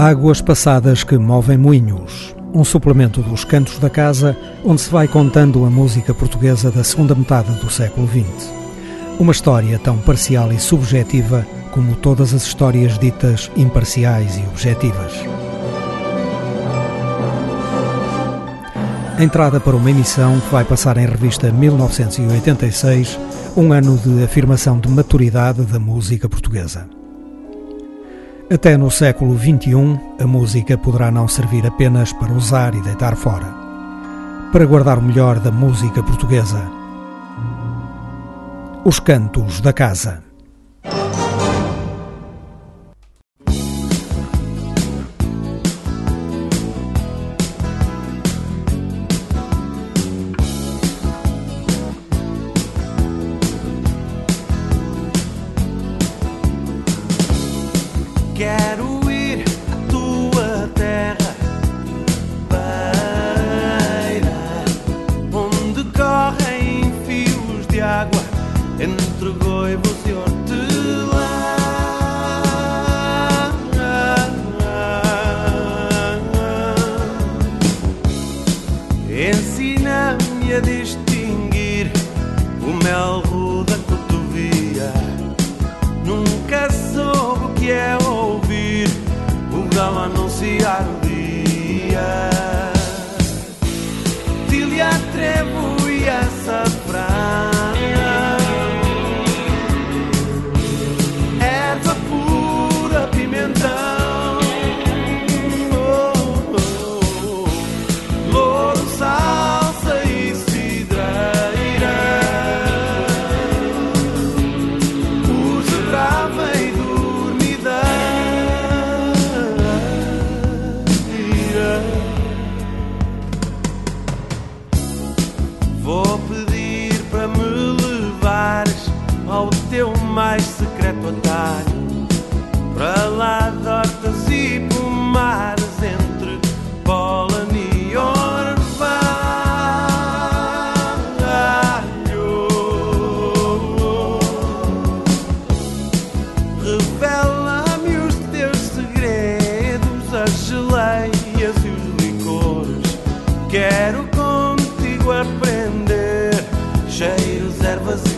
Águas passadas que movem moinhos. Um suplemento dos Cantos da Casa, onde se vai contando a música portuguesa da segunda metade do século XX. Uma história tão parcial e subjetiva como todas as histórias ditas imparciais e objetivas. Entrada para uma emissão que vai passar em revista 1986, um ano de afirmação de maturidade da música portuguesa. Até no século XXI, a música poderá não servir apenas para usar e deitar fora. Para guardar o melhor da música portuguesa. Os Cantos da Casa. lovers.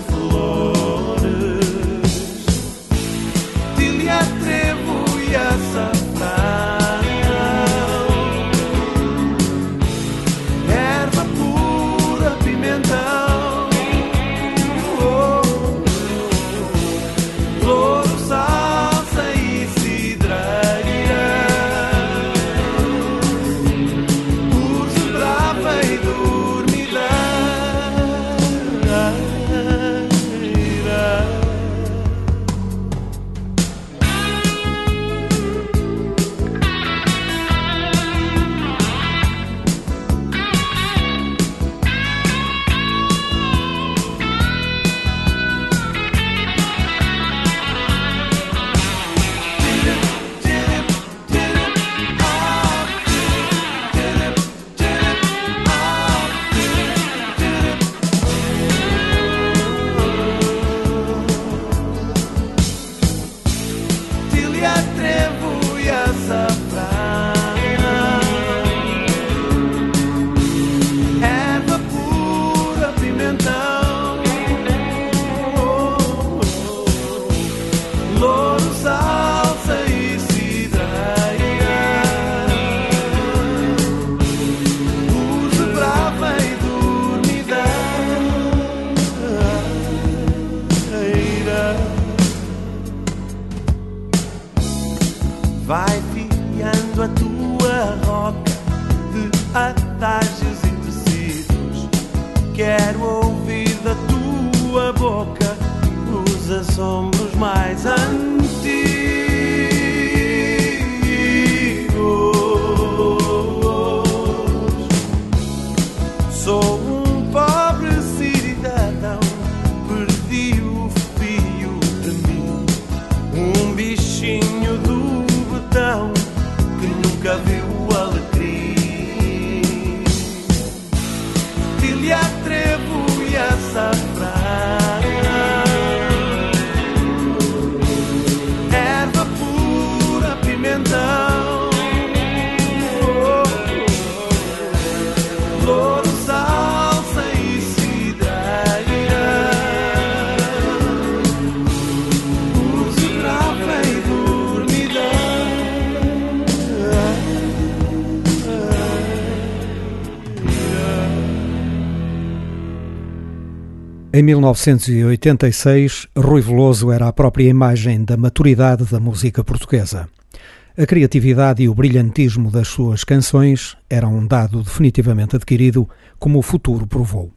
Em 1986, Rui Veloso era a própria imagem da maturidade da música portuguesa. A criatividade e o brilhantismo das suas canções eram um dado definitivamente adquirido, como o futuro provou.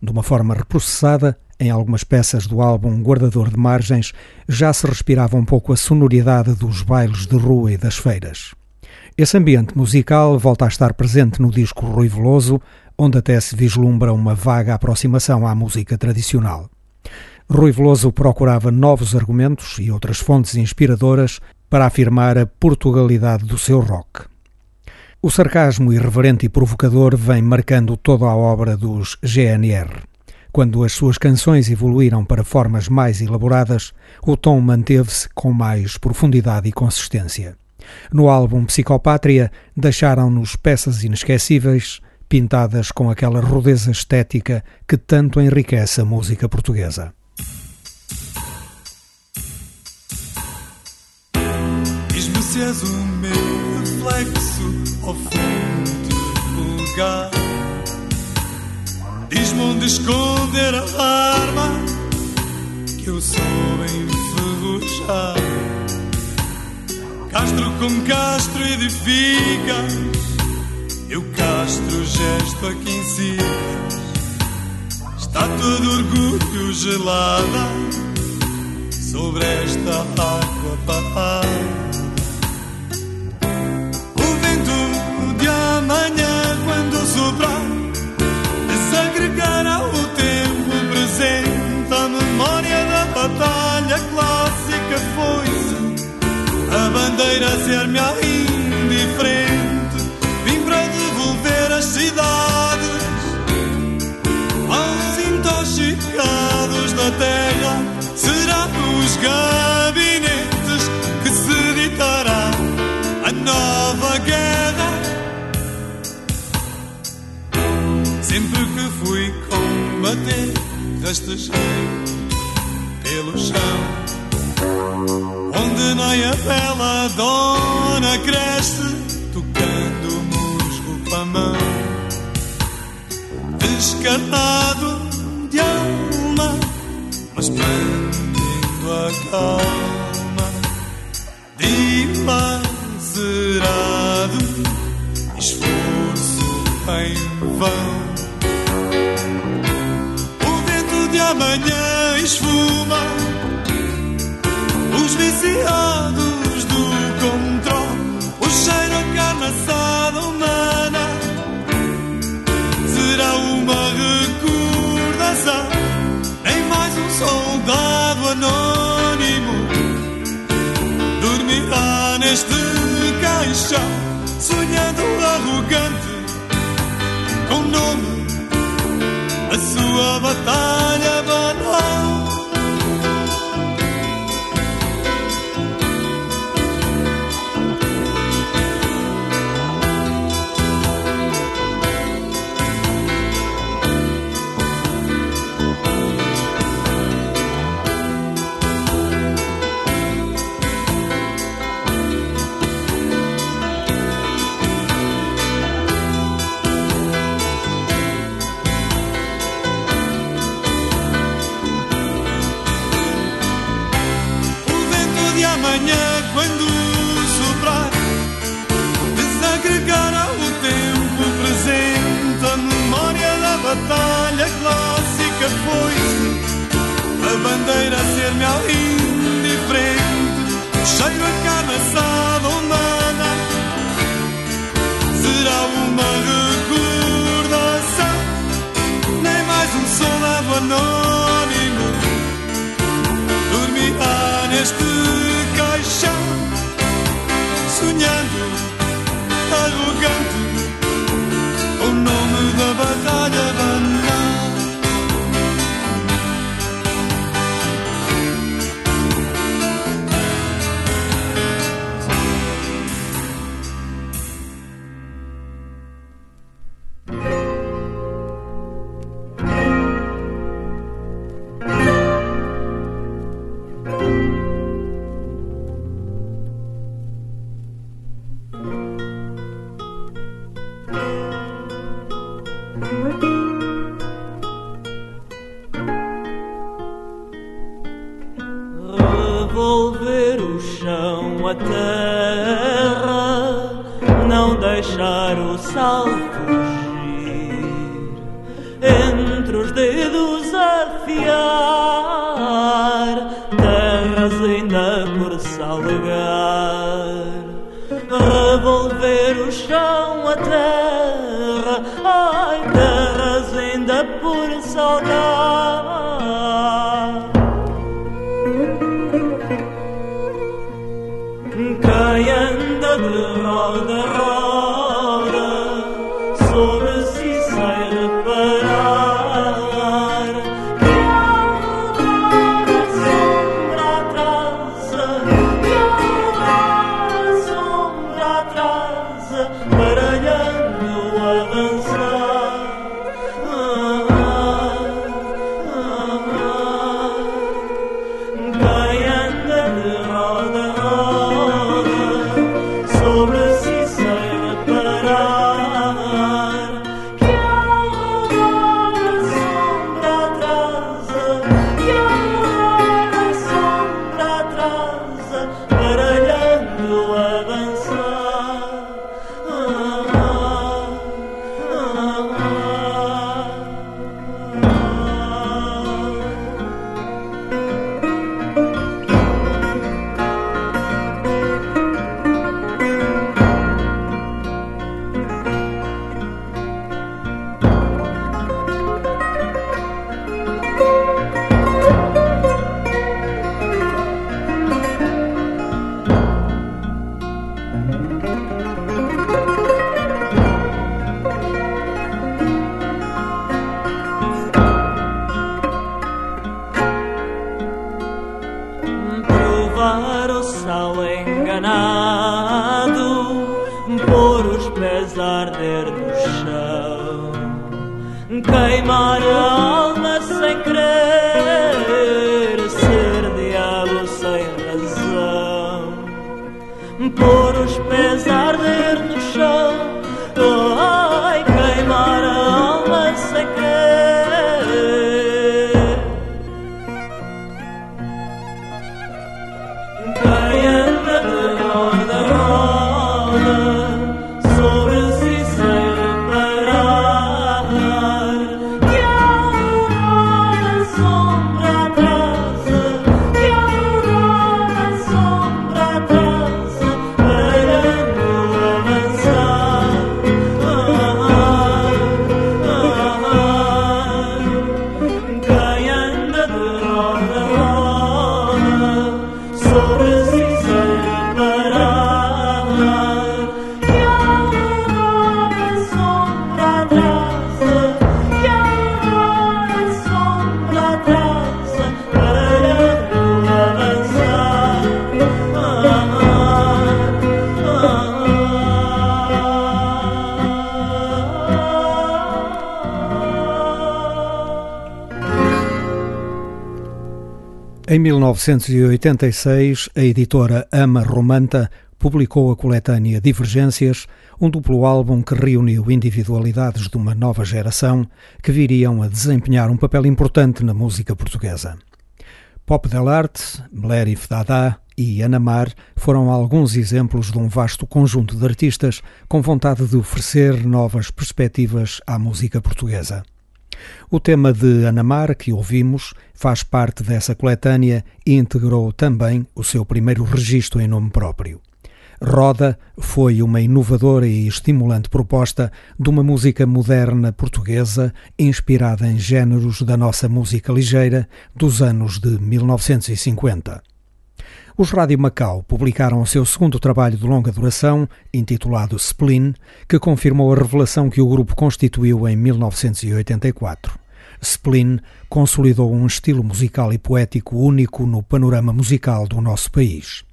De uma forma reprocessada, em algumas peças do álbum Guardador de Margens, já se respirava um pouco a sonoridade dos bailes de rua e das feiras. Esse ambiente musical volta a estar presente no disco Rui Veloso, onde até se vislumbra uma vaga aproximação à música tradicional. Rui Veloso procurava novos argumentos e outras fontes inspiradoras para afirmar a portugalidade do seu rock. O sarcasmo irreverente e provocador vem marcando toda a obra dos GNR. Quando as suas canções evoluíram para formas mais elaboradas, o tom manteve-se com mais profundidade e consistência. No álbum Psicopátria, deixaram-nos peças inesquecíveis pintadas com aquela rudeza estética que tanto enriquece a música portuguesa. Diz-me se és o meu reflexo ou fonte vulgar. Diz-me onde esconder a arma que eu sou enferrujar. Castro com castro edificas eu castro gesto aqui em cima Está todo orgulho gelada Sobre esta água parada O vento de amanhã quando soprar Desagregará o tempo presente A memória da batalha clássica foi bandeira ser-me indiferente as cidades aos intoxicados da terra serão os gabinetes que se ditará a nova guerra. Sempre que fui combater, rastejei pelo chão. Onde nem a bela dona cresce, tocando musgo para mão descarnado de alma, mas mantendo a calma, dilacerado, esforço em vão. O vento de amanhã esfuma os viciados do controle, o cheiro a carne assada humana será uma recordação. Nem mais um soldado anônimo dormirá neste caixão, 1986, a editora Ama Romanta publicou a coletânea Divergências, um duplo álbum que reuniu individualidades de uma nova geração que viriam a desempenhar um papel importante na música portuguesa. Pop del Arte, Mlerif Dada e Anamar foram alguns exemplos de um vasto conjunto de artistas com vontade de oferecer novas perspectivas à música portuguesa. O tema de Anamar, que ouvimos, faz parte dessa coletânea e integrou também o seu primeiro registro em nome próprio. Roda foi uma inovadora e estimulante proposta de uma música moderna portuguesa inspirada em géneros da nossa música ligeira dos anos de 1950. Os Rádio Macau publicaram o seu segundo trabalho de longa duração, intitulado Spleen, que confirmou a revelação que o grupo constituiu em 1984. Spleen consolidou um estilo musical e poético único no panorama musical do nosso país.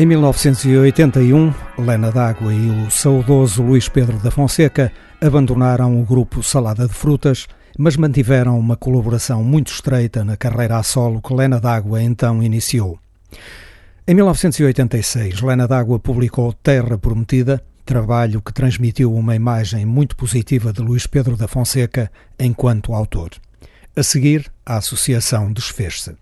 Em 1981, Lena D'Água e o saudoso Luís Pedro da Fonseca abandonaram o grupo Salada de Frutas, mas mantiveram uma colaboração muito estreita na carreira a solo que Lena D'Água então iniciou. Em 1986, Lena D'Água publicou Terra Prometida, trabalho que transmitiu uma imagem muito positiva de Luís Pedro da Fonseca enquanto autor. A seguir, a associação desfez-se.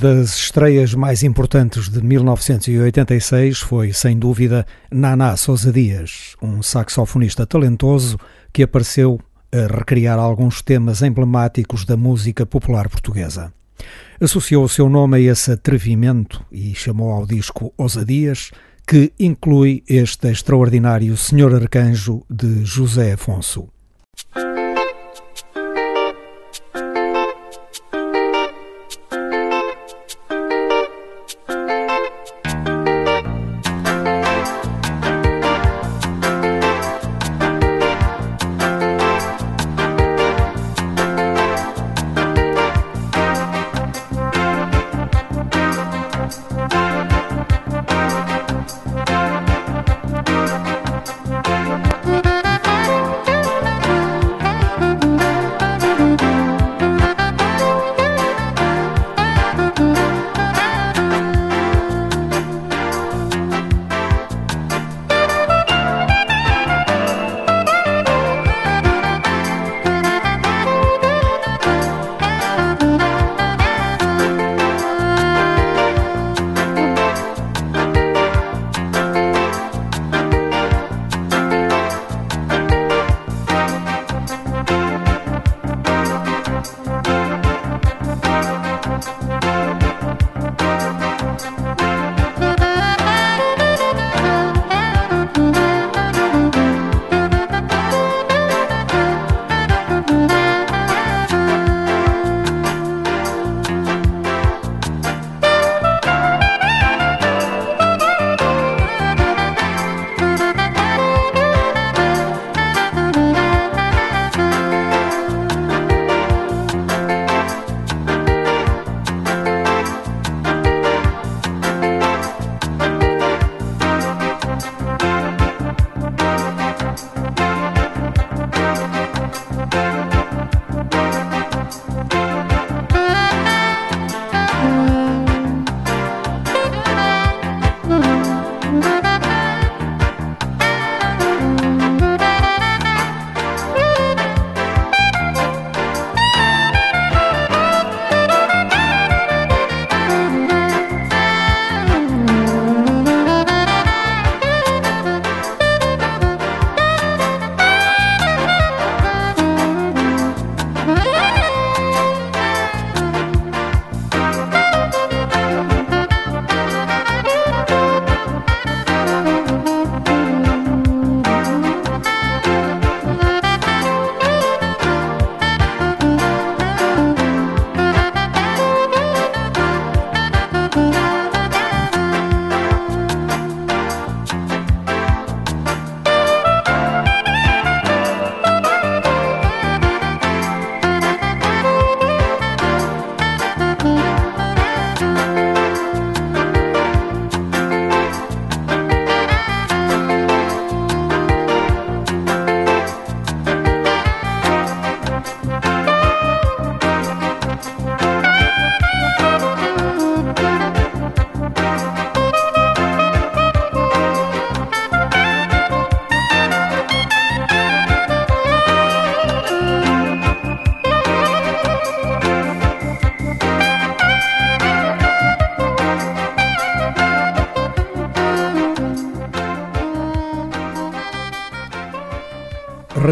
Das estreias mais importantes de 1986 foi, sem dúvida, Naná Sousa Dias, um saxofonista talentoso que apareceu a recriar alguns temas emblemáticos da música popular portuguesa. Associou o seu nome a esse atrevimento e chamou ao disco Ousadias, que inclui este extraordinário Senhor Arcanjo de José Afonso.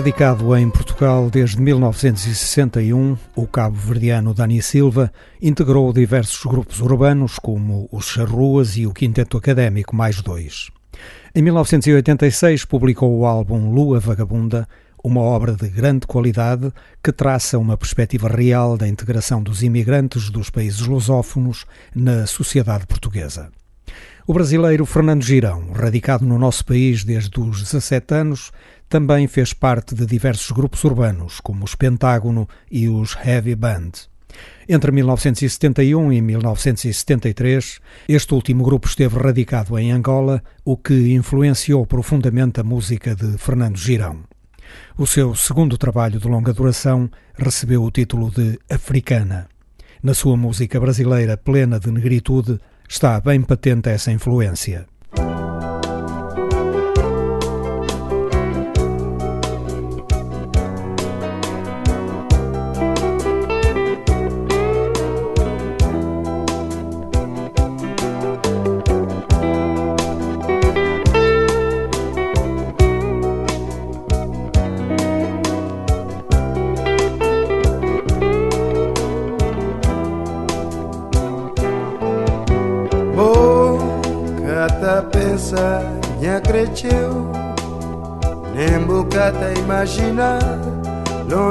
Radicado em Portugal desde 1961, o cabo-verdiano Dani Silva integrou diversos grupos urbanos, como os Charruas e o Quinteto Académico Mais Dois. Em 1986 publicou o álbum Lua Vagabunda, uma obra de grande qualidade que traça uma perspectiva real da integração dos imigrantes dos países lusófonos na sociedade portuguesa. O brasileiro Fernando Girão, radicado no nosso país desde os 17 anos, também fez parte de diversos grupos urbanos, como os Pentágono e os Heavy Band. Entre 1971 e 1973, este último grupo esteve radicado em Angola, o que influenciou profundamente a música de Fernando Girão. O seu segundo trabalho de longa duração recebeu o título de Africana. Na sua música brasileira plena de negritude está bem patente essa influência.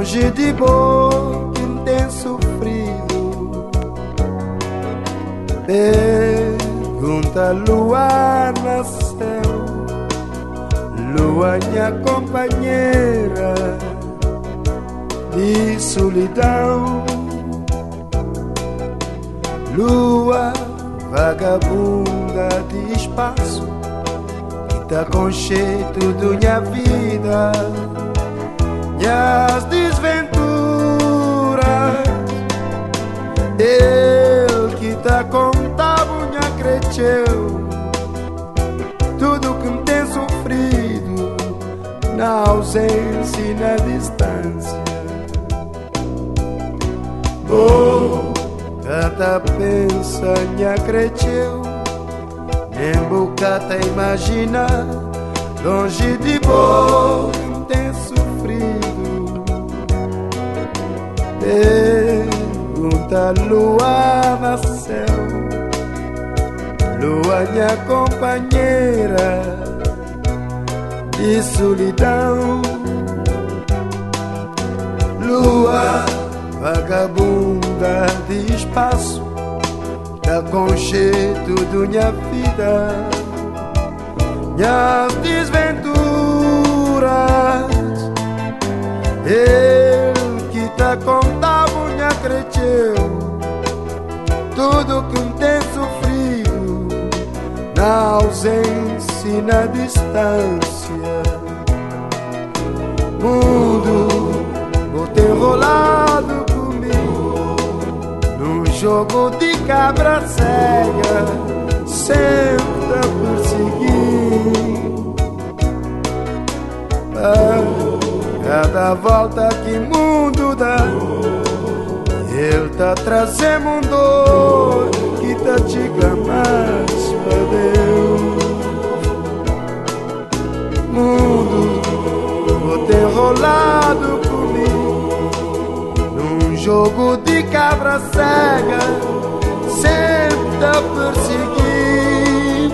Longe de bom que tem sofrido Pergunta lua na céu. Lua minha companheira. De solidão. Lua vagabunda de espaço. Que tá com jeito de minha vida, minhas desventuras. Ele que tá contando minha cresceu, tudo que tem sofrido na ausência e na distância. Oh, Cata pensa nha cresceu Nem bocata imagina Longe de bom Pergunta lua na céu. Lua minha companheira De solidão. Lua vagabunda de espaço da concheito de minha vida. Minhas desventuras que tá contando minha cresceu. Tudo que me tem sofrido na ausência e na distância. Mundo vou ter rolado jogo de cabra cega sempre a perseguir. A cada volta que mundo dá, ele tá trazendo um dor que tá diga mais pra Deus. Mundo, vou ter rolado jogo de cabra cega sempre a perseguir.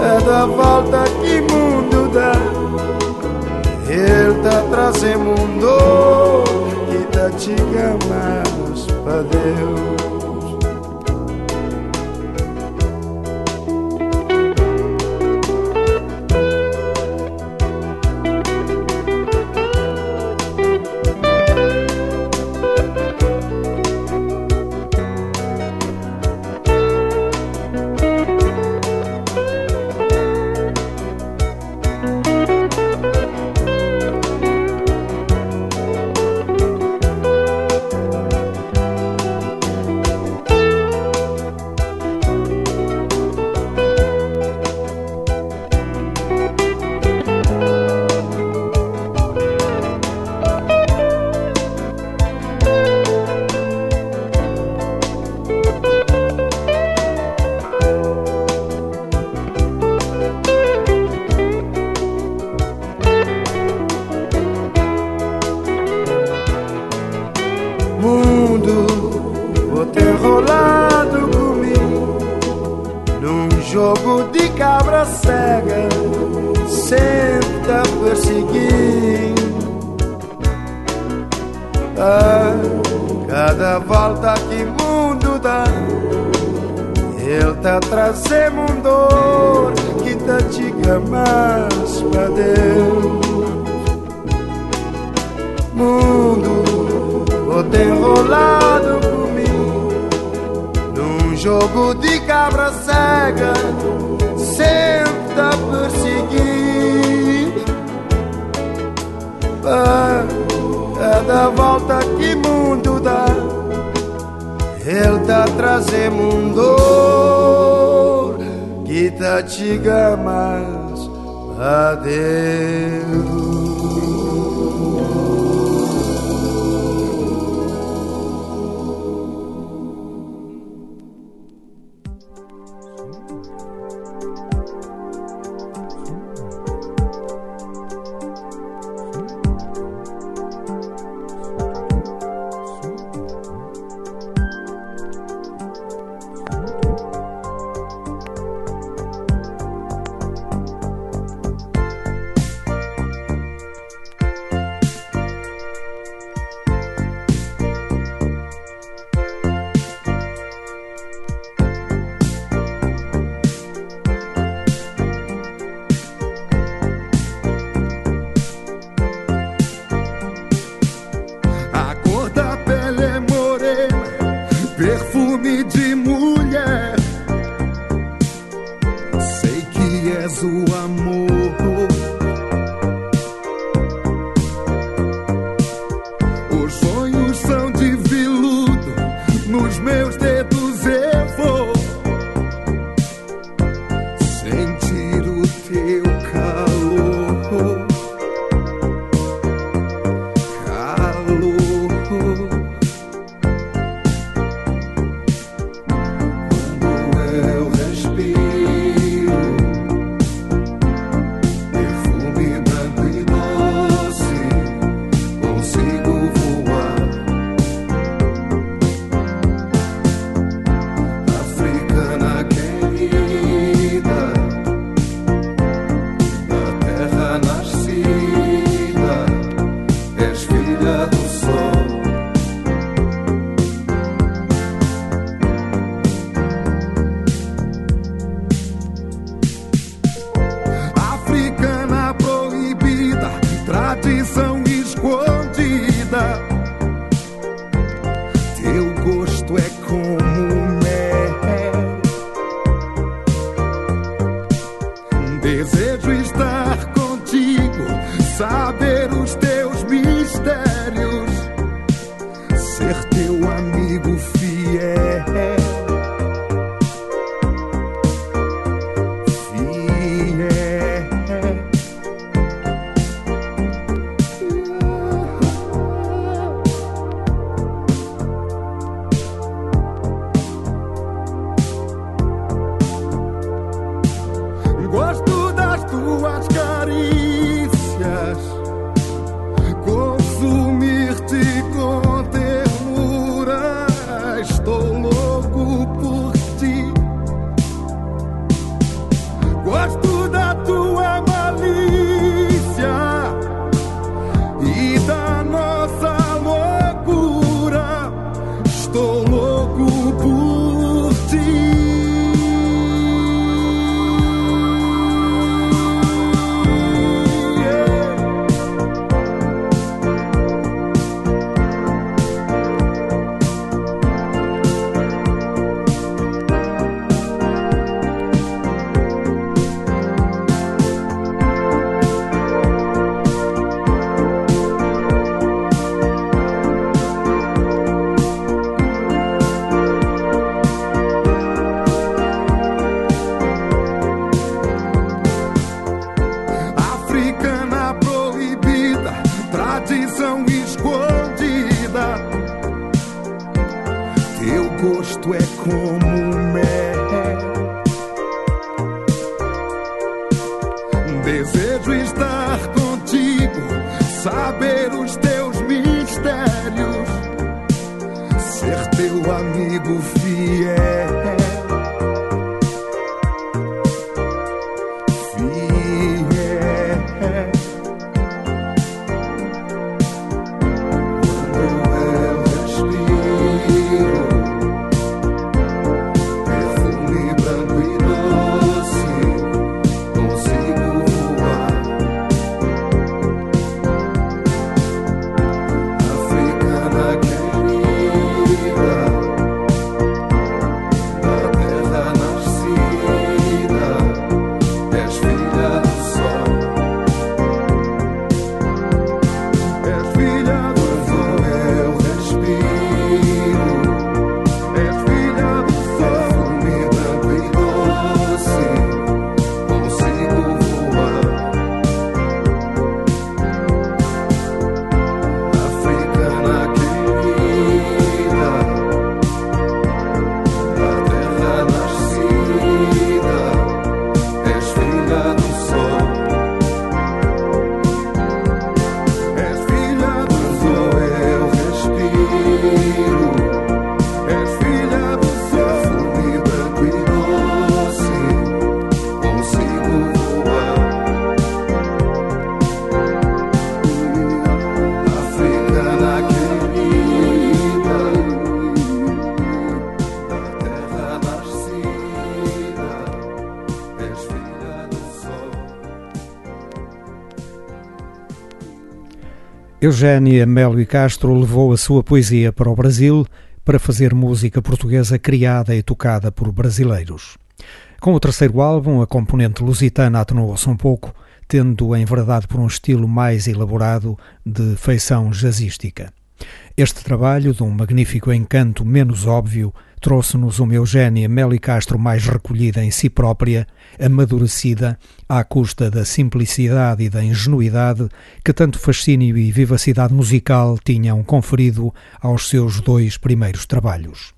É da volta que mundo ele tá trazendo um dor que tá te mais pra Deus. trazem um dor que te diga mais para Deus. Mundo, vou te enrolado comigo num jogo de cabra cega, sempre a perseguir. Ah, é para cada volta que mundo dá el trazendo um dor que tá te gamas adeus. justiça Eugénia Melo e Castro levou a sua poesia para o Brasil para fazer música portuguesa criada e tocada por brasileiros. Com o terceiro álbum, a componente lusitana atenuou-se um pouco, tendo enverdado por um estilo mais elaborado de feição jazzística. Este trabalho, de um magnífico encanto menos óbvio, trouxe-nos uma Eugénia Meli Castro mais recolhida em si própria, amadurecida, à custa da simplicidade e da ingenuidade que tanto fascínio e vivacidade musical tinham conferido aos seus dois primeiros trabalhos.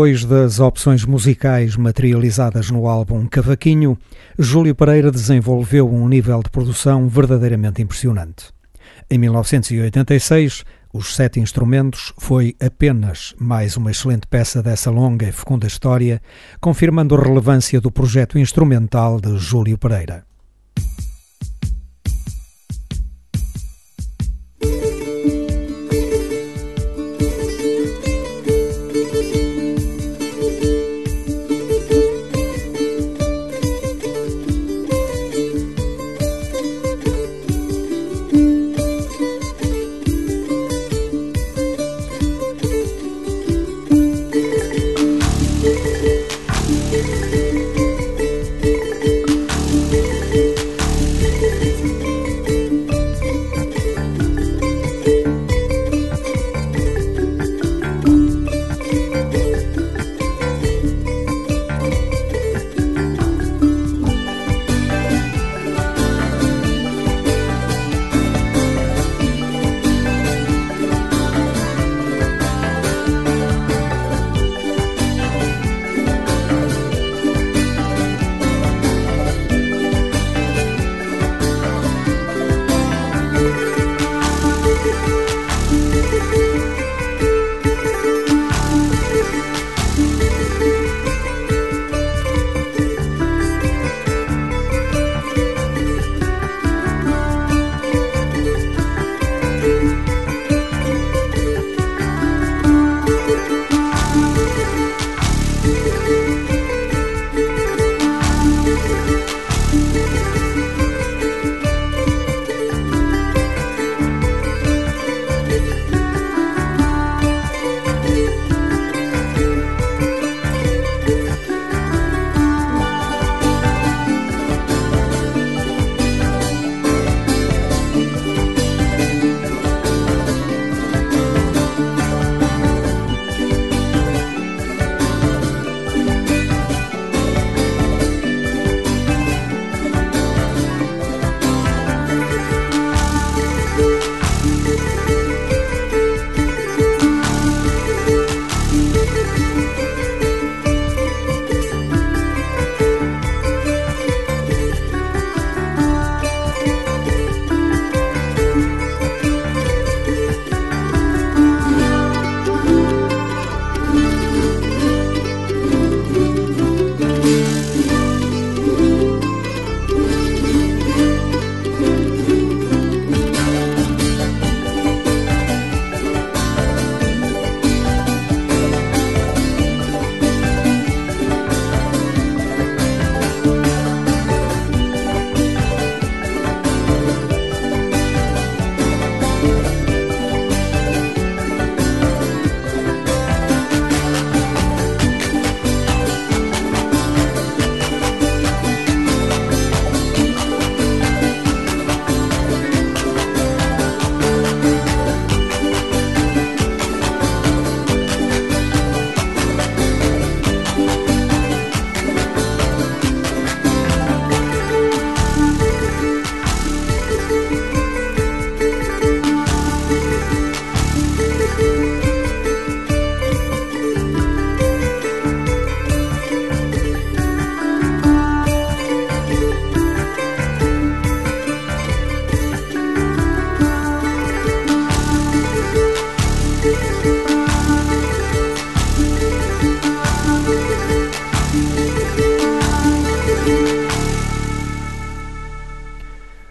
Depois das opções musicais materializadas no álbum Cavaquinho, Júlio Pereira desenvolveu um nível de produção verdadeiramente impressionante. Em 1986, Os Sete Instrumentos foi apenas mais uma excelente peça dessa longa e fecunda história, confirmando a relevância do projeto instrumental de Júlio Pereira.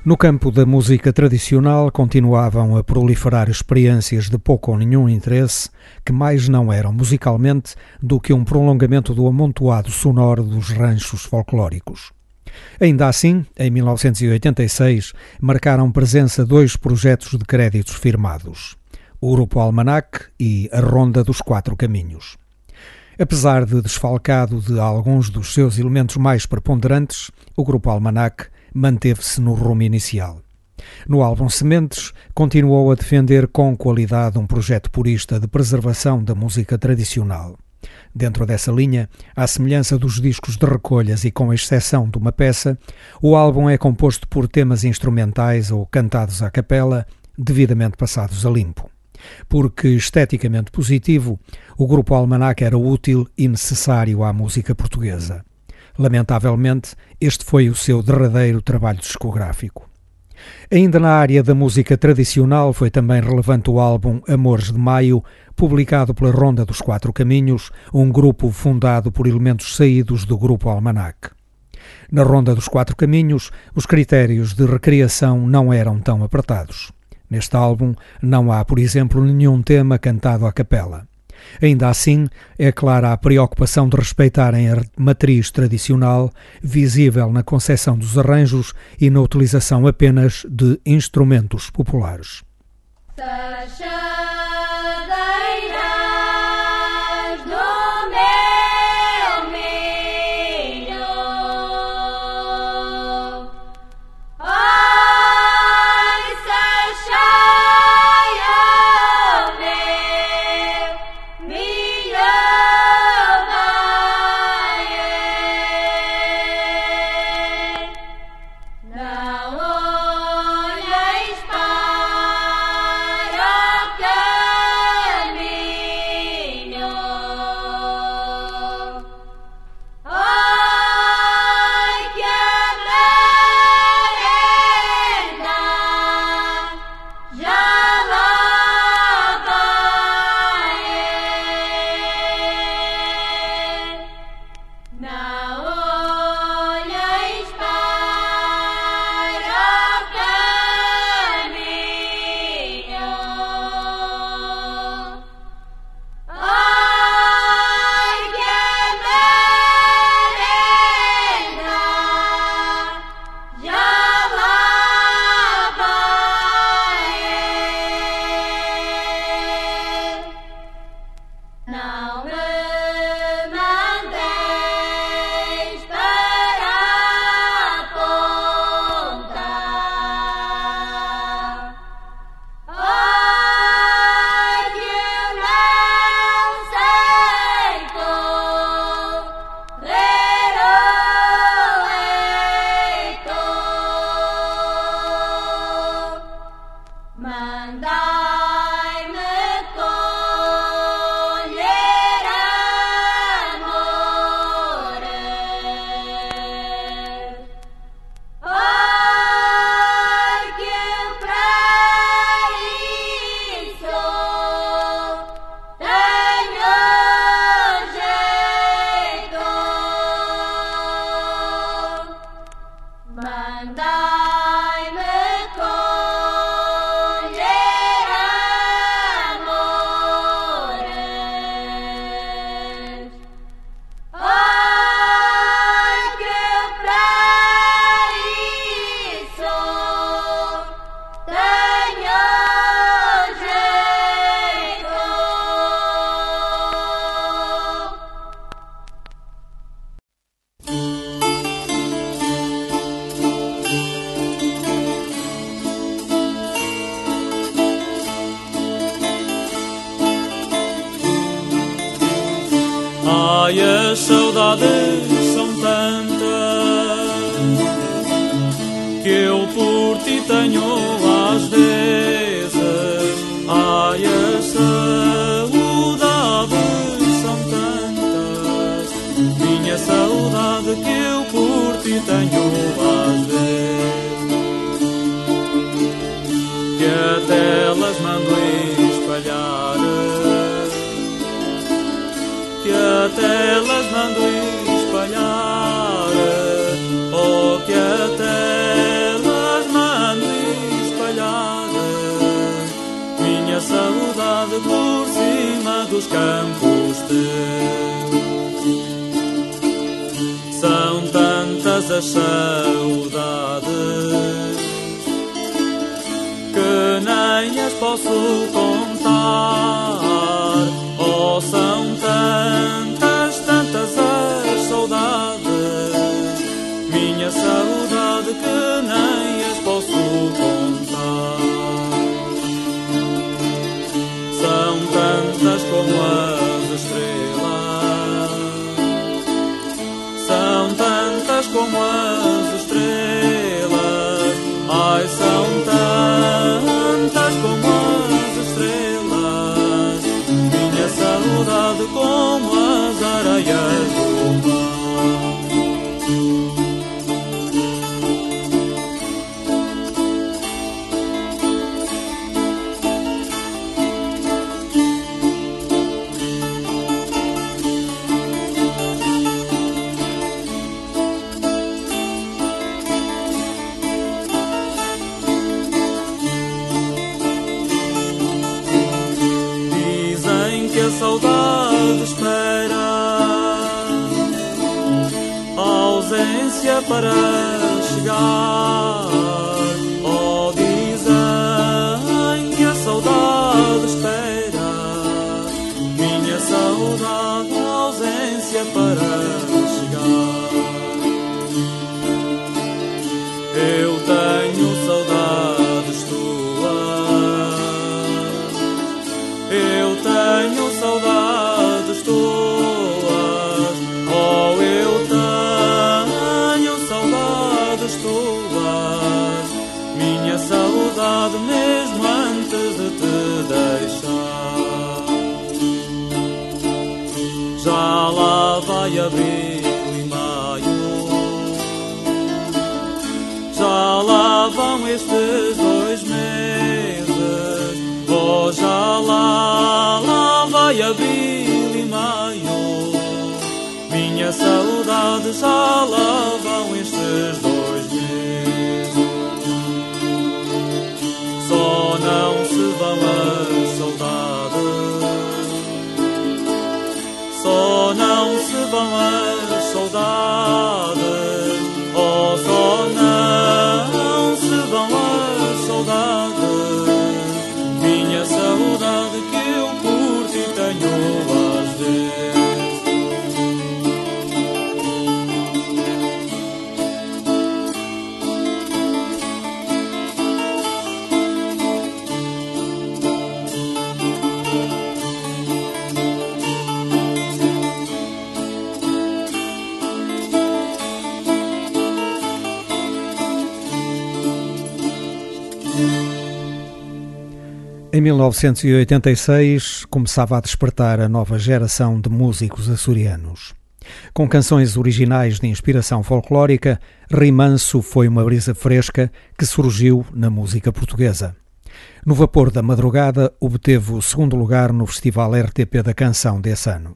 No campo da música tradicional continuavam a proliferar experiências de pouco ou nenhum interesse, que mais não eram musicalmente do que um prolongamento do amontoado sonoro dos ranchos folclóricos. Ainda assim, em 1986, marcaram presença dois projetos de créditos firmados: o Grupo Almanac e a Ronda dos Quatro Caminhos. Apesar de desfalcado de alguns dos seus elementos mais preponderantes, o Grupo Almanac manteve-se no rumo inicial. No álbum Sementes, continuou a defender com qualidade um projeto purista de preservação da música tradicional. Dentro dessa linha, à semelhança dos discos de recolhas e com exceção de uma peça, o álbum é composto por temas instrumentais ou cantados à capela, devidamente passados a limpo. Porque esteticamente positivo, o grupo Almanac era útil e necessário à música portuguesa. Lamentavelmente, este foi o seu derradeiro trabalho discográfico. Ainda na área da música tradicional, foi também relevante o álbum Amores de Maio, publicado pela Ronda dos Quatro Caminhos, um grupo fundado por elementos saídos do grupo Almanac. Na Ronda dos Quatro Caminhos, os critérios de recriação não eram tão apertados. Neste álbum não há, por exemplo, nenhum tema cantado à capela. Ainda assim, é clara a preocupação de respeitarem a matriz tradicional, visível na concepção dos arranjos e na utilização apenas de instrumentos populares. espalhar, dos campos teus. São tantas as saudades que nem as posso contar. Oh, são tantas, tantas as saudades, minha saudade que nem as posso contar. Como as estrelas, ai, são para chegar. 1986 começava a despertar a nova geração de músicos açorianos. Com canções originais de inspiração folclórica, Rimanso foi uma brisa fresca que surgiu na música portuguesa. No Vapor da Madrugada, obteve o segundo lugar no Festival RTP da Canção desse ano.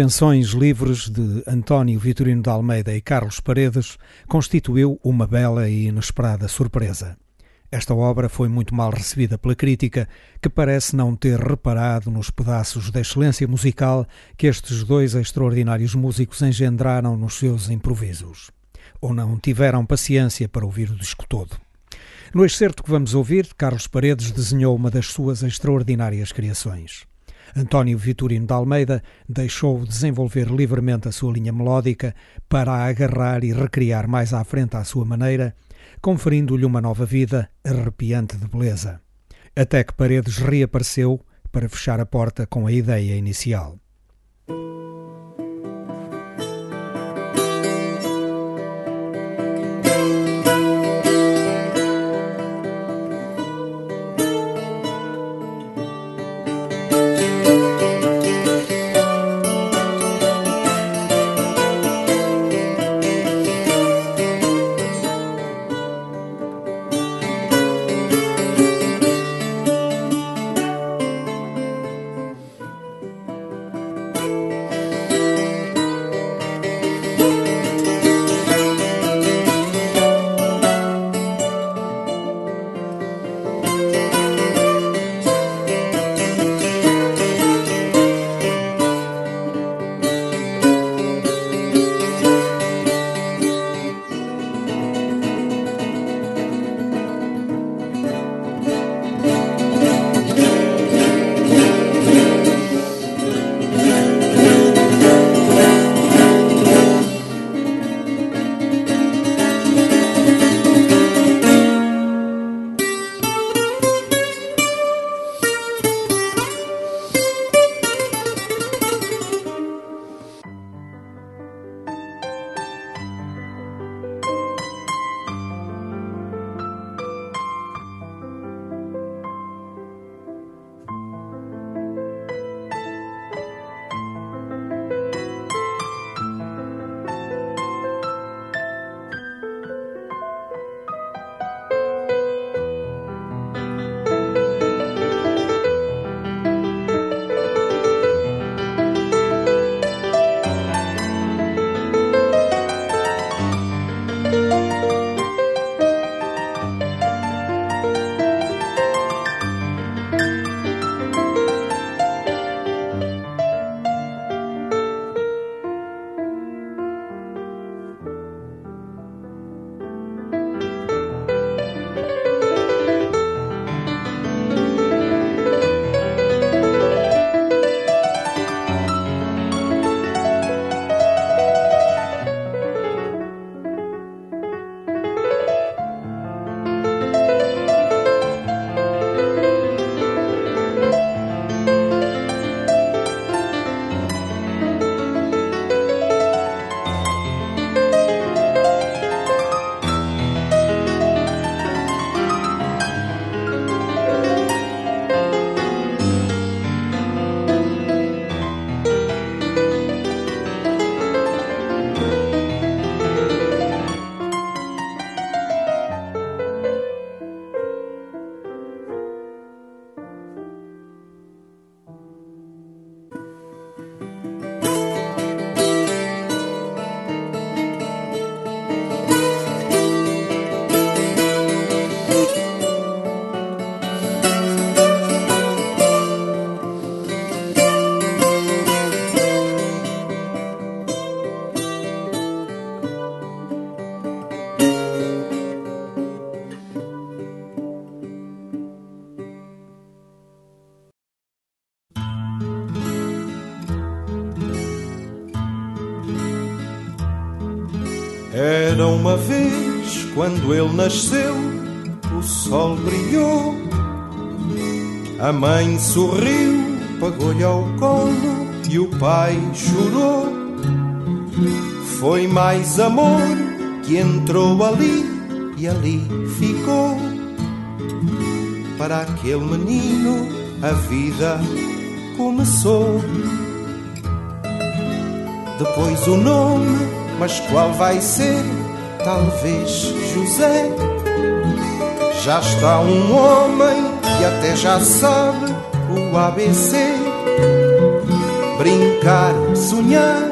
Invenções Livres de António Vitorino de Almeida e Carlos Paredes constituiu uma bela e inesperada surpresa. Esta obra foi muito mal recebida pela crítica, que parece não ter reparado nos pedaços da excelência musical que estes dois extraordinários músicos engendraram nos seus improvisos. Ou não tiveram paciência para ouvir o disco todo. No excerto que vamos ouvir, Carlos Paredes desenhou uma das suas extraordinárias criações. António Vitorino de Almeida deixou desenvolver livremente a sua linha melódica para a agarrar e recriar mais à frente à sua maneira, conferindo-lhe uma nova vida arrepiante de beleza. Até que Paredes reapareceu para fechar a porta com a ideia inicial. Quando ele nasceu, o sol brilhou, a mãe sorriu, pagou-lhe ao colo e o pai chorou. Foi mais amor que entrou ali e ali ficou. Para aquele menino a vida começou. Depois o nome, mas qual vai ser? Talvez José. Já está um homem que até já sabe o ABC. Brinca brincar, sonhar,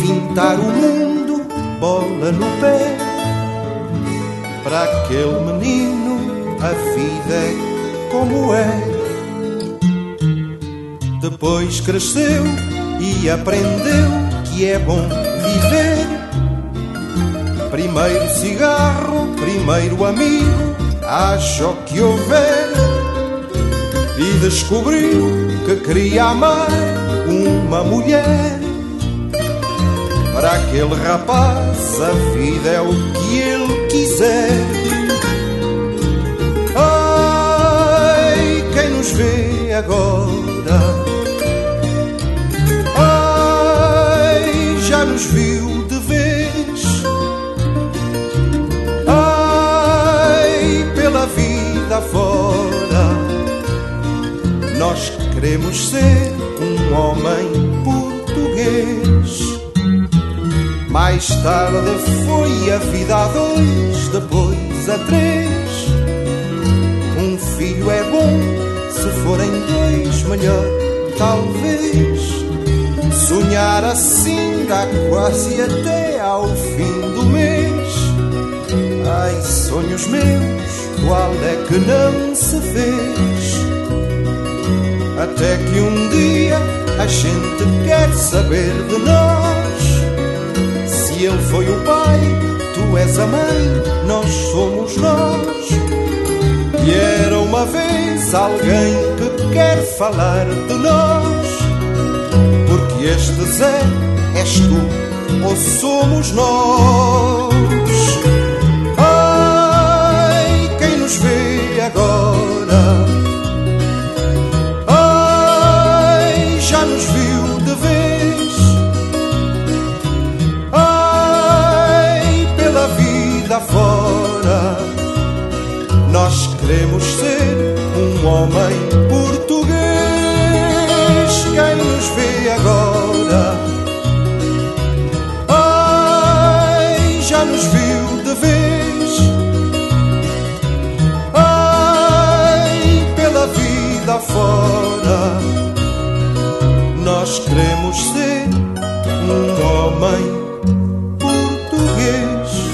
fintar o mundo, bola no pé. Para aquele menino a vida é como é. Depois cresceu e aprendeu que é bom viver. Primeiro cigarro, primeiro amigo, acho que houver. E descobriu que queria amar uma mulher. Para aquele rapaz, a vida é o que ele quiser. Ai, quem nos vê agora? Ai, já nos viu vida fora, nós queremos ser um homem português. Mais tarde foi a vida a dois, depois a três. Um filho é bom, se forem dois, melhor, talvez. Sonhar assim dá quase até ao fim do mês. Ai, sonhos meus, qual é que não se fez? Até que um dia a gente quer saber de nós. Se ele foi o pai, tu és a mãe, nós somos nós. E era uma vez alguém que quer falar de nós. Porque este Zé és tu ou somos nós. Fora, nós queremos ser um homem português.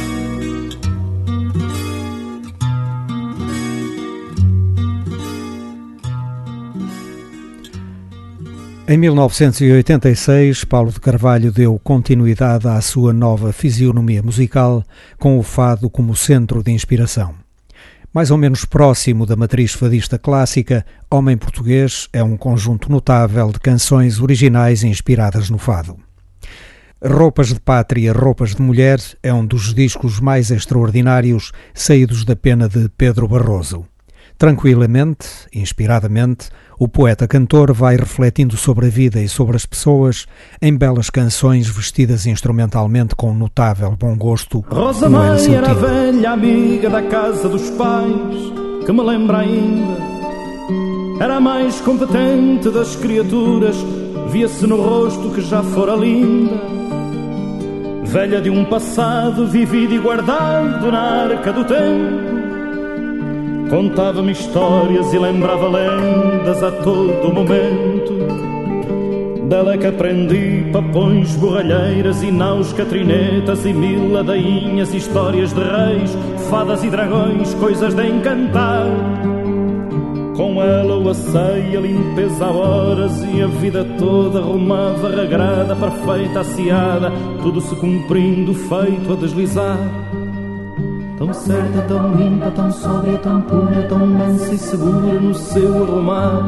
Em 1986, Paulo de Carvalho deu continuidade à sua nova fisionomia musical, com o fado como centro de inspiração. Mais ou menos próximo da matriz fadista clássica, Homem Português é um conjunto notável de canções originais inspiradas no fado. Roupas de Pátria, Roupas de Mulher é um dos discos mais extraordinários saídos da pena de Pedro Barroso. Tranquilamente, inspiradamente, o poeta-cantor vai refletindo sobre a vida e sobre as pessoas em belas canções vestidas instrumentalmente com notável bom gosto. Rosa Mãe era a velha amiga da casa dos pais, que me lembra ainda. Era a mais competente das criaturas, via-se no rosto que já fora linda. Velha de um passado vivido e guardado na arca do tempo. Contava-me histórias e lembrava lendas a todo momento. Dela que aprendi papões, borralheiras e naus, catrinetas e mil ladainhas, histórias de reis, fadas e dragões, coisas de encantar. Com ela o asseio, a limpeza a horas e a vida toda arrumava, regrada, perfeita, aciada, tudo se cumprindo, feito a deslizar. Tão certa, tão limpa, tão sóbria, tão pura, tão mansa e segura no seu arrumar.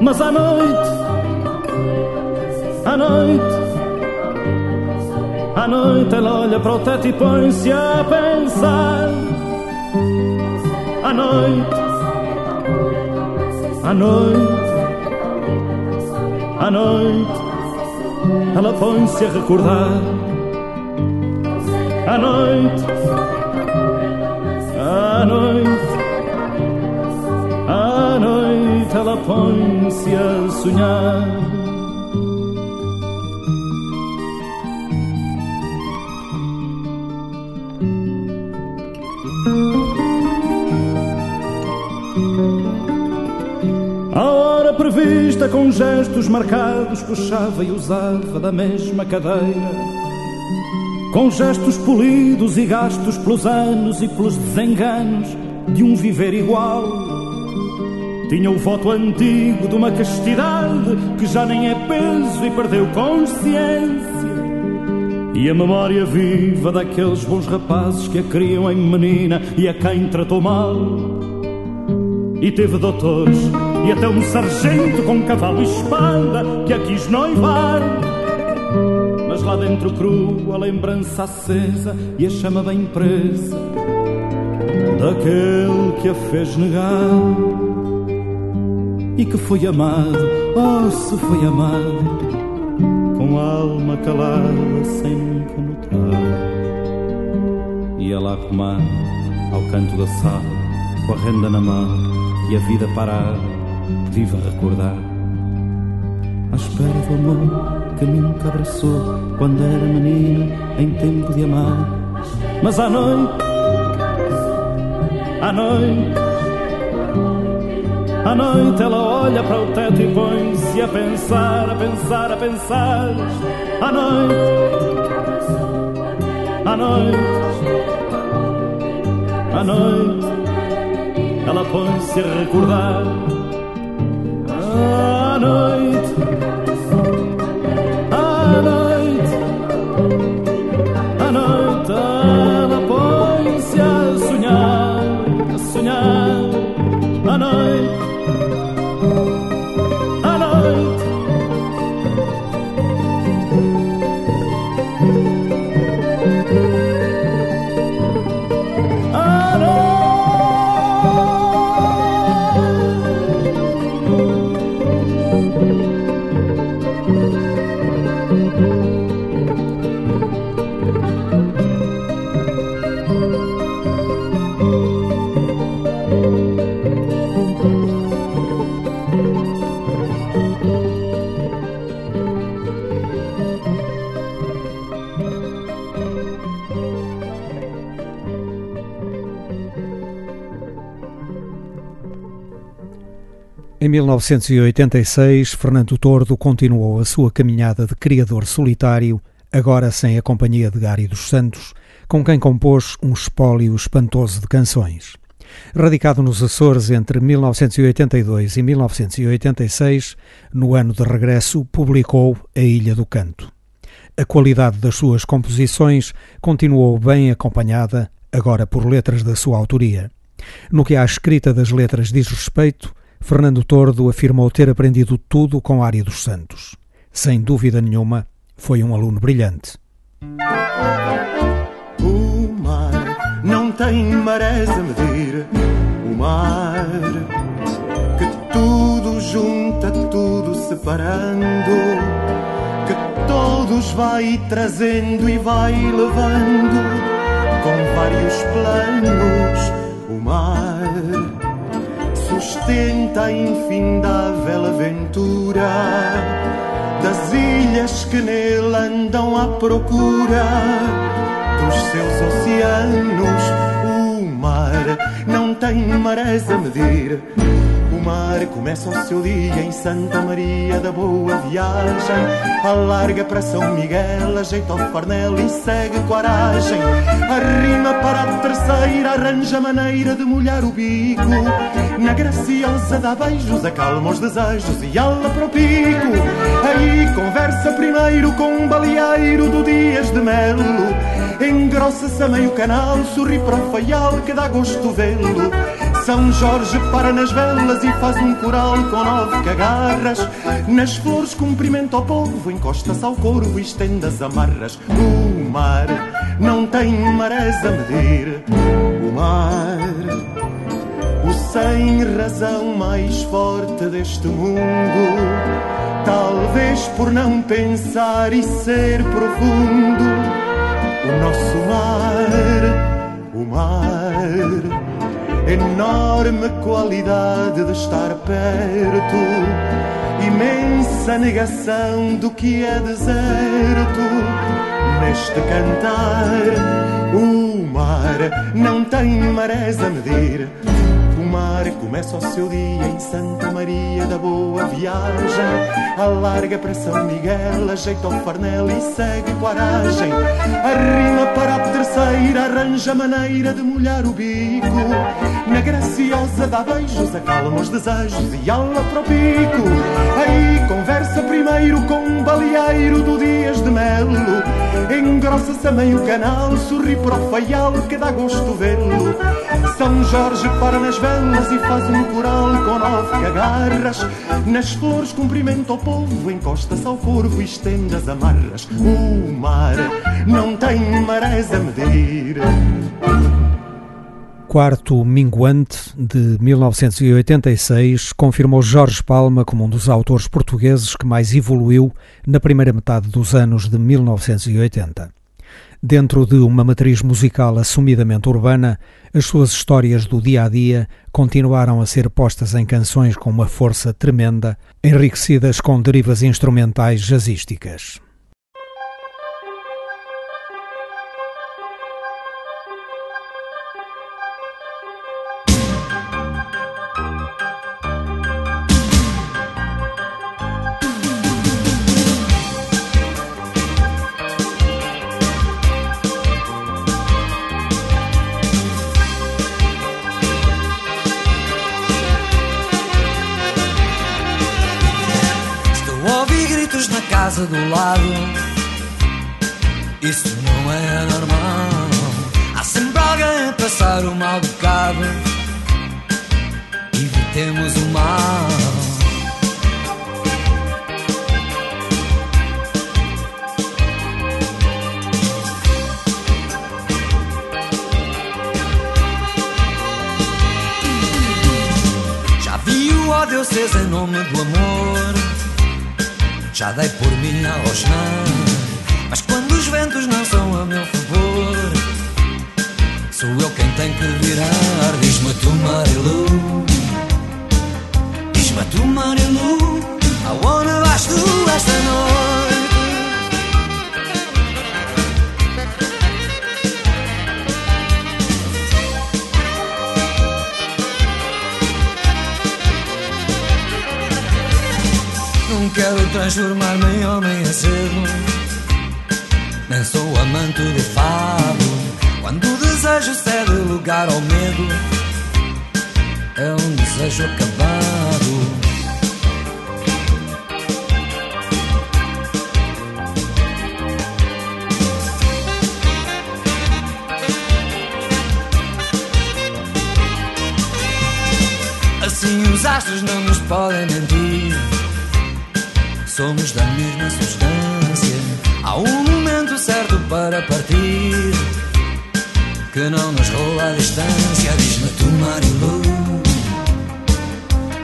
Mas à noite, à noite, à noite ela olha para o teto e põe-se a pensar. À noite, à noite, à noite, ela põe-se a recordar. À noite, à noite, à noite ela põe-se a sonhar. com gestos marcados puxava e usava da mesma cadeira. Com gestos polidos e gastos pelos anos e pelos desenganos de um viver igual. Tinha o voto antigo de uma castidade que já nem é peso e perdeu consciência. E a memória viva daqueles bons rapazes que a criam em menina e a quem tratou mal. E teve doutores e até um sargento com cavalo e espada que a quis noivar. Dentro cru a lembrança acesa e a chama bem presa daquele que a fez negar. E que foi amado, oh se foi amado com a alma calada sem nunca notar. Ia lá comar ao canto da sala, com a renda na mão e a vida parada, viva a recordar. À espera do amor que nunca abraçou quando era menina em tempo de amar. Mas à noite, à noite, à noite ela olha para o teto e põe-se a pensar, a pensar, a pensar. À noite, à noite, à noite, ela põe-se a recordar. À noite, Em 1986, Fernando Tordo continuou a sua caminhada de criador solitário, agora sem a companhia de Gary dos Santos, com quem compôs um espólio espantoso de canções. Radicado nos Açores entre 1982 e 1986, no ano de regresso publicou A Ilha do Canto. A qualidade das suas composições continuou bem acompanhada, agora por letras da sua autoria. No que à escrita das letras diz respeito, Fernando Tordo afirmou ter aprendido tudo com Ária dos Santos. Sem dúvida nenhuma, foi um aluno brilhante. O mar não tem marés a medir. O mar que tudo junta, tudo separando. Que todos vai trazendo e vai levando com vários planos. O mar sustenta a infindável aventura das ilhas que nele andam à procura dos seus oceanos. O mar não tem marés a medir. Mar começa o seu dia em Santa Maria da Boa Viagem. Alarga para São Miguel, ajeita o farnel e segue coragem. Arrima para a terceira, arranja maneira de molhar o bico. Na graciosa dá beijos, acalma os desejos e ala para o pico. Aí conversa primeiro com um baleeiro do Dias de Melo. Engrossa-se a meio canal, sorri para o faial que dá gosto vê-lo. São Jorge para nas velas e faz um coral com nove cagarras. Nas flores cumprimenta o povo, encosta-se ao corvo e estende as amarras. O mar não tem marés a medir. O mar, o sem razão mais forte deste mundo. Talvez por não pensar e ser profundo. O nosso mar, o mar enorme qualidade de estar perto, imensa negação do que é deserto. Neste cantar, o mar não tem marés a medir. Mar começa o seu dia em Santa Maria da Boa Viagem. Alarga para São Miguel, ajeita o farnel e segue com aragem. Arrima para a terceira, arranja maneira de molhar o bico. Na graciosa dá beijos, acalma os desejos e aula para o pico. Aí conversa primeiro com um baleeiro do Dias de Melo. Engrossa-se a meio canal, sorri para o feial que dá gosto vê-lo. São Jorge para nas velas e faz um coral com nove cagarras. Nas flores cumprimenta o povo, encosta-se ao corvo e estende as amarras. O mar não tem marés a medir. Quarto Minguante, de 1986, confirmou Jorge Palma como um dos autores portugueses que mais evoluiu na primeira metade dos anos de 1980. Dentro de uma matriz musical assumidamente urbana, as suas histórias do dia a dia continuaram a ser postas em canções com uma força tremenda, enriquecidas com derivas instrumentais jazzísticas. Casa do lado. Isso não é normal. Há sempre alguém a passar o mal bocado. Evitemos o mal. Já vi o ódio em nome do amor. Já dei por mim a rosnar Mas quando os ventos não são a meu favor Sou eu quem tem que virar. Diz-me tu Marilu Diz-me tu Marilu Aonde vais tu esta noite quero transformar-me em homem acedo Nem sou amante do fado. Quando o desejo cede lugar ao medo. É um desejo acabado. Assim os astros não nos podem mentir Somos da mesma substância. Há um momento certo para partir que não nos rola a distância. Diz-me tu, Marilu.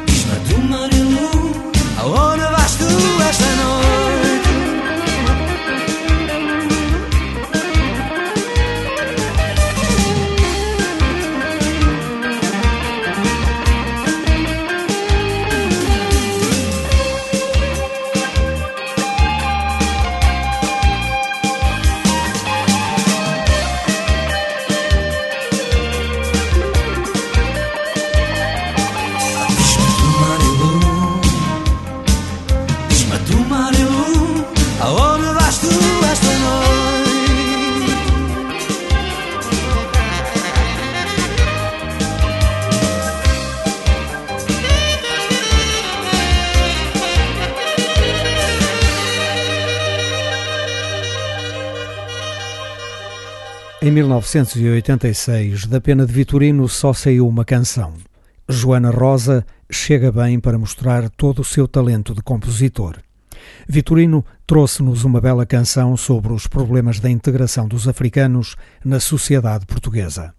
Diz-me tu, Marilu. Aonde vais tu esta 1986, da pena de Vitorino só saiu uma canção. Joana Rosa chega bem para mostrar todo o seu talento de compositor. Vitorino trouxe-nos uma bela canção sobre os problemas da integração dos africanos na sociedade portuguesa.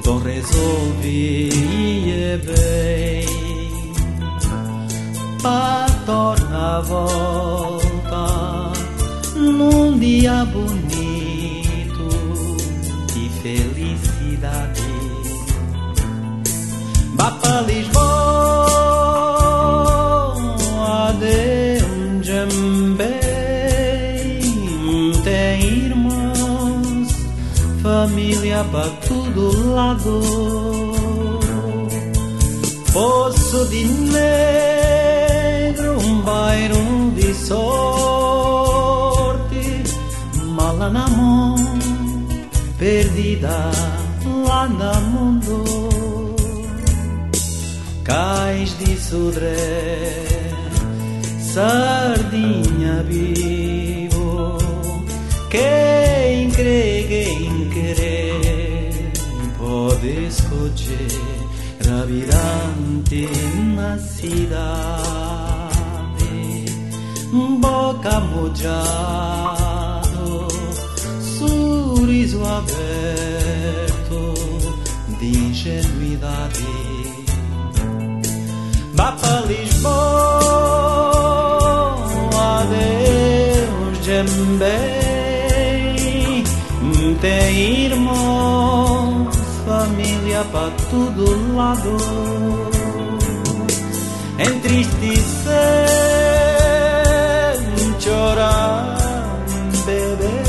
Então resolvi ir bem Para tornar a volta Num dia bonito De felicidade. Vá para Lisboa De um jambé Tem irmãos Família para todo lado. Poço de negro Um bairro de sorte. Mala na mão Perdida lá no mundo. Cais de sudré, sardinha vivo. Quem crê, quem pode escolher virante na cidade. Boca mojado, sorriso aberto de ingenuidade. Vá para Lisboa, Deus também tem irmãos, para todo lado. Entristecer, chorar, beber,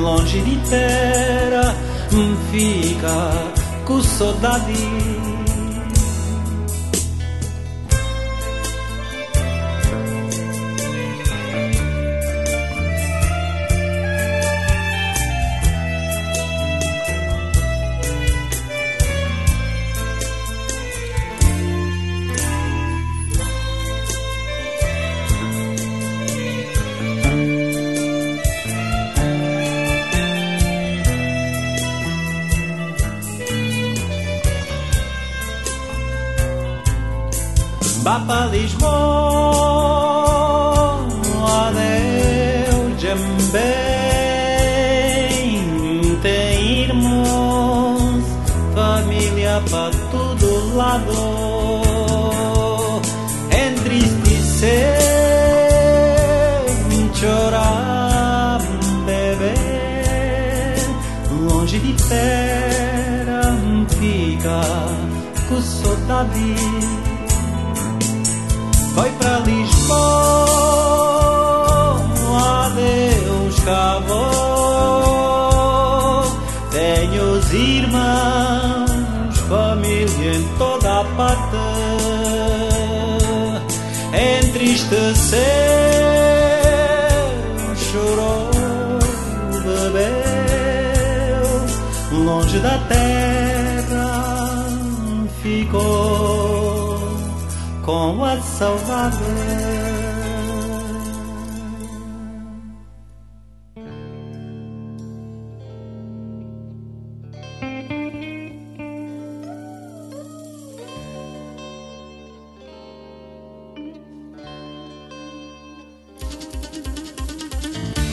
longe de terra, fica com saudade. Fica com saudade foi para Lisboa, Deus cavou. Tenho os irmãos, família em toda a parte. Entristeceu, chorou, bebeu, longe da terra com a saudade.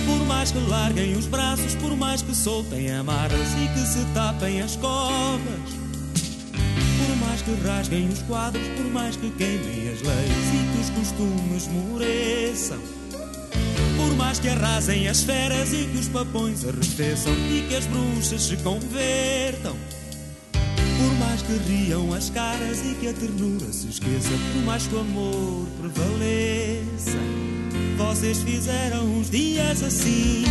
Por mais que larguem os braços, por mais que soltem amarras e que se tapem as covas. Que rasguem os quadros, por mais que queimem as leis e que os costumes moreçam. Por mais que arrasem as feras e que os papões arrefeçam e que as bruxas se convertam. Por mais que riam as caras e que a ternura se esqueça, por mais que o amor prevaleça, vocês fizeram os dias assim.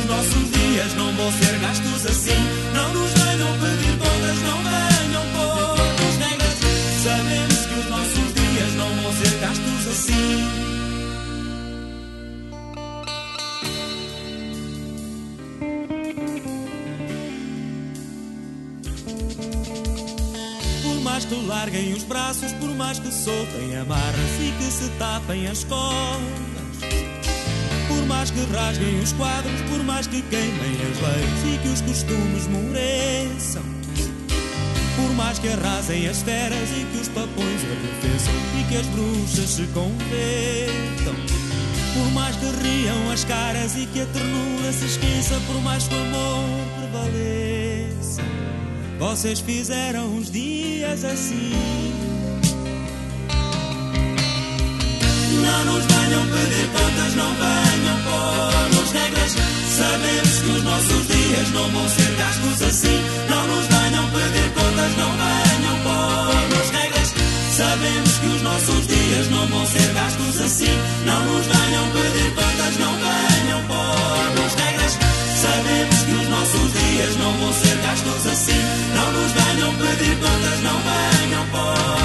Os nossos dias não vão ser gastos assim. Não nos venham pedir contas, não venham pôr-nos regras. Sabemos que os nossos dias não vão ser gastos assim. Que larguem os braços, por mais que soltem amarras e que se tapem as cordas. Mais que rasguem os quadros, por mais que queimem as leis e que os costumes moreçam. Por mais que arrasem as feras e que os papões arrefeçam e que as bruxas se convertam. Por mais que riam as caras e que a ternura se esqueça, por mais que o amor prevaleça. Vocês fizeram os dias assim. Não nos venham pedir contas, não venham pôr-nos regras. Sabemos que os nossos dias não vão ser gastos assim. Não nos venham pedir contas, não venham pôr-nos regras. Sabemos que os nossos dias não vão ser gastos assim. Não nos venham pedir contas, não venham pôr-nos regras. Sabemos que os nossos dias não vão ser gastos assim. Não nos venham pedir contas, não venham pôr-nos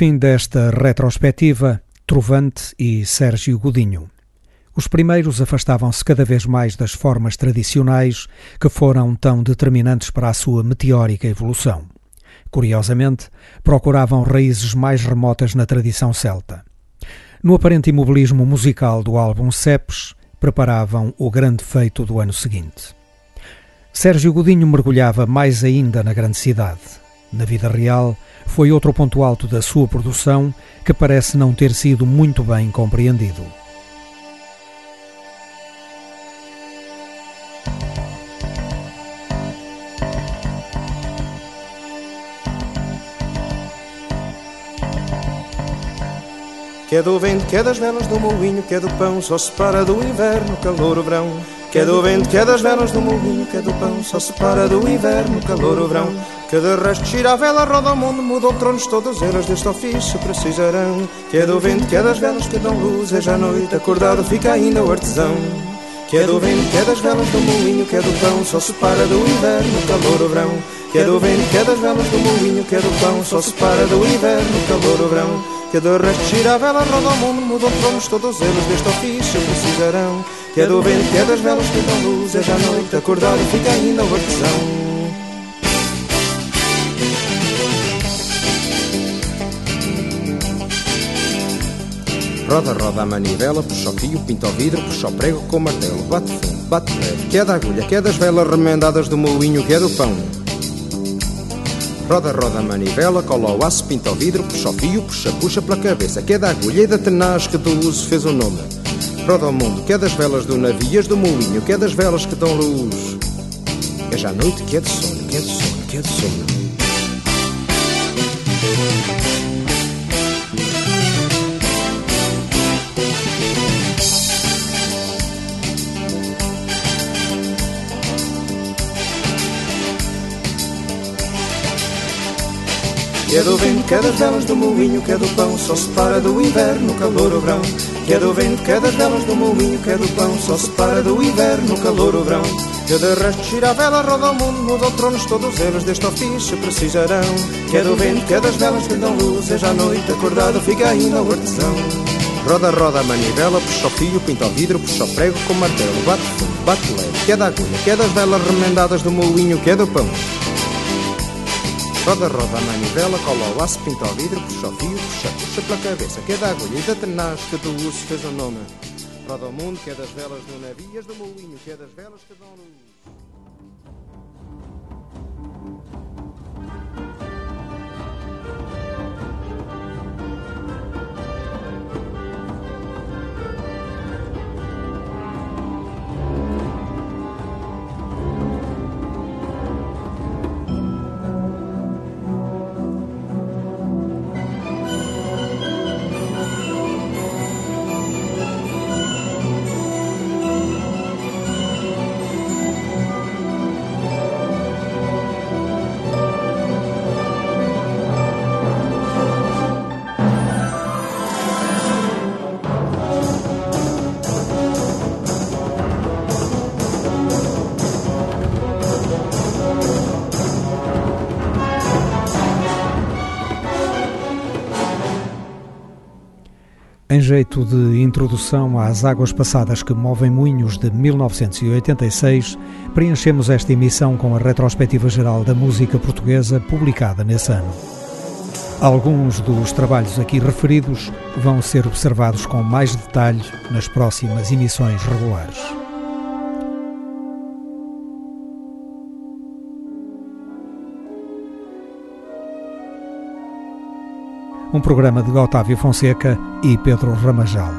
fim desta retrospectiva, Trovante e Sérgio Godinho. Os primeiros afastavam-se cada vez mais das formas tradicionais que foram tão determinantes para a sua meteórica evolução. Curiosamente, procuravam raízes mais remotas na tradição celta. No aparente imobilismo musical do álbum Cepes, preparavam o grande feito do ano seguinte. Sérgio Godinho mergulhava mais ainda na grande cidade. Na vida real, foi outro ponto alto da sua produção que parece não ter sido muito bem compreendido. Que é do vento, que é das velas do moinho, que é do pão, só se para do inverno, calor o verão. Que é do vento, que é das velas do moinho, que é do pão, só se para do inverno, calor o verão. Que de resto gira a vela, roda o mundo, mudou tronos, todas elas deste ofício precisarão. Que é do vento, que é das velas que dão luz, é já noite, acordado fica ainda o artesão. Que é do vento, que é das velas do moinho, que é do pão, só se para do inverno, calor o verão. Que é do vento, que é das velas do moinho, que é do pão, só se para do inverno, calor o verão. Que de resto gira a vela, roda o mundo, mudou tronos, todos eles deste ofício precisarão. Que é do vento, que é das velas que dão luz, é já noite, acordado fica ainda o artesão. Roda, roda a manivela, puxa o fio, pinta o vidro, puxa o prego com o martelo, bate fundo, bate leve, que é da agulha, que é das velas remendadas do moinho, que é do pão. Roda, roda manivela, cola o aço, pinta o vidro, puxa o fio, puxa, puxa pela cabeça, que é da agulha e da tenaz que do uso fez o nome. Roda o mundo, que é das velas do navio, do moinho, que é das velas que dão luz. É já noite, que é de sono, que é de sono, que é de sono. Que é do vento, que é das velas do moinho, que é do pão, só se para do inverno, calor o verão. Que é do vento, que é das velas do moinho, que é do pão, só se para do inverno, calor o verão. Que de resto gira a vela, roda o mundo, muda o tronos, todos eles deste ofício precisarão. Que é do vento, que é das velas que dão luz, é já noite, acordado fica ainda o artesão. Roda, roda a manivela, puxa o fio, pinta o vidro, puxa o prego com martelo, bate fundo, bate leve, que é da agulha, que é das velas remendadas do moinho, que é do pão. Roda, roda a manivela, cola o aço, pinta o vidro, puxa o fio, puxa, puxa pela cabeça, que é da agulha e da tenaz que do uso fez o nome. Roda o mundo, que é das velas do navio, e do moinho, que é das velas que dão luz. Jeito de introdução às águas passadas que movem moinhos de 1986, preenchemos esta emissão com a retrospectiva geral da música portuguesa publicada nesse ano. Alguns dos trabalhos aqui referidos vão ser observados com mais detalhe nas próximas emissões regulares. Um programa de Otávio Fonseca e Pedro Ramajal.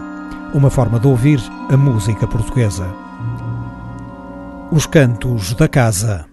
Uma forma de ouvir a música portuguesa. Os Cantos da Casa.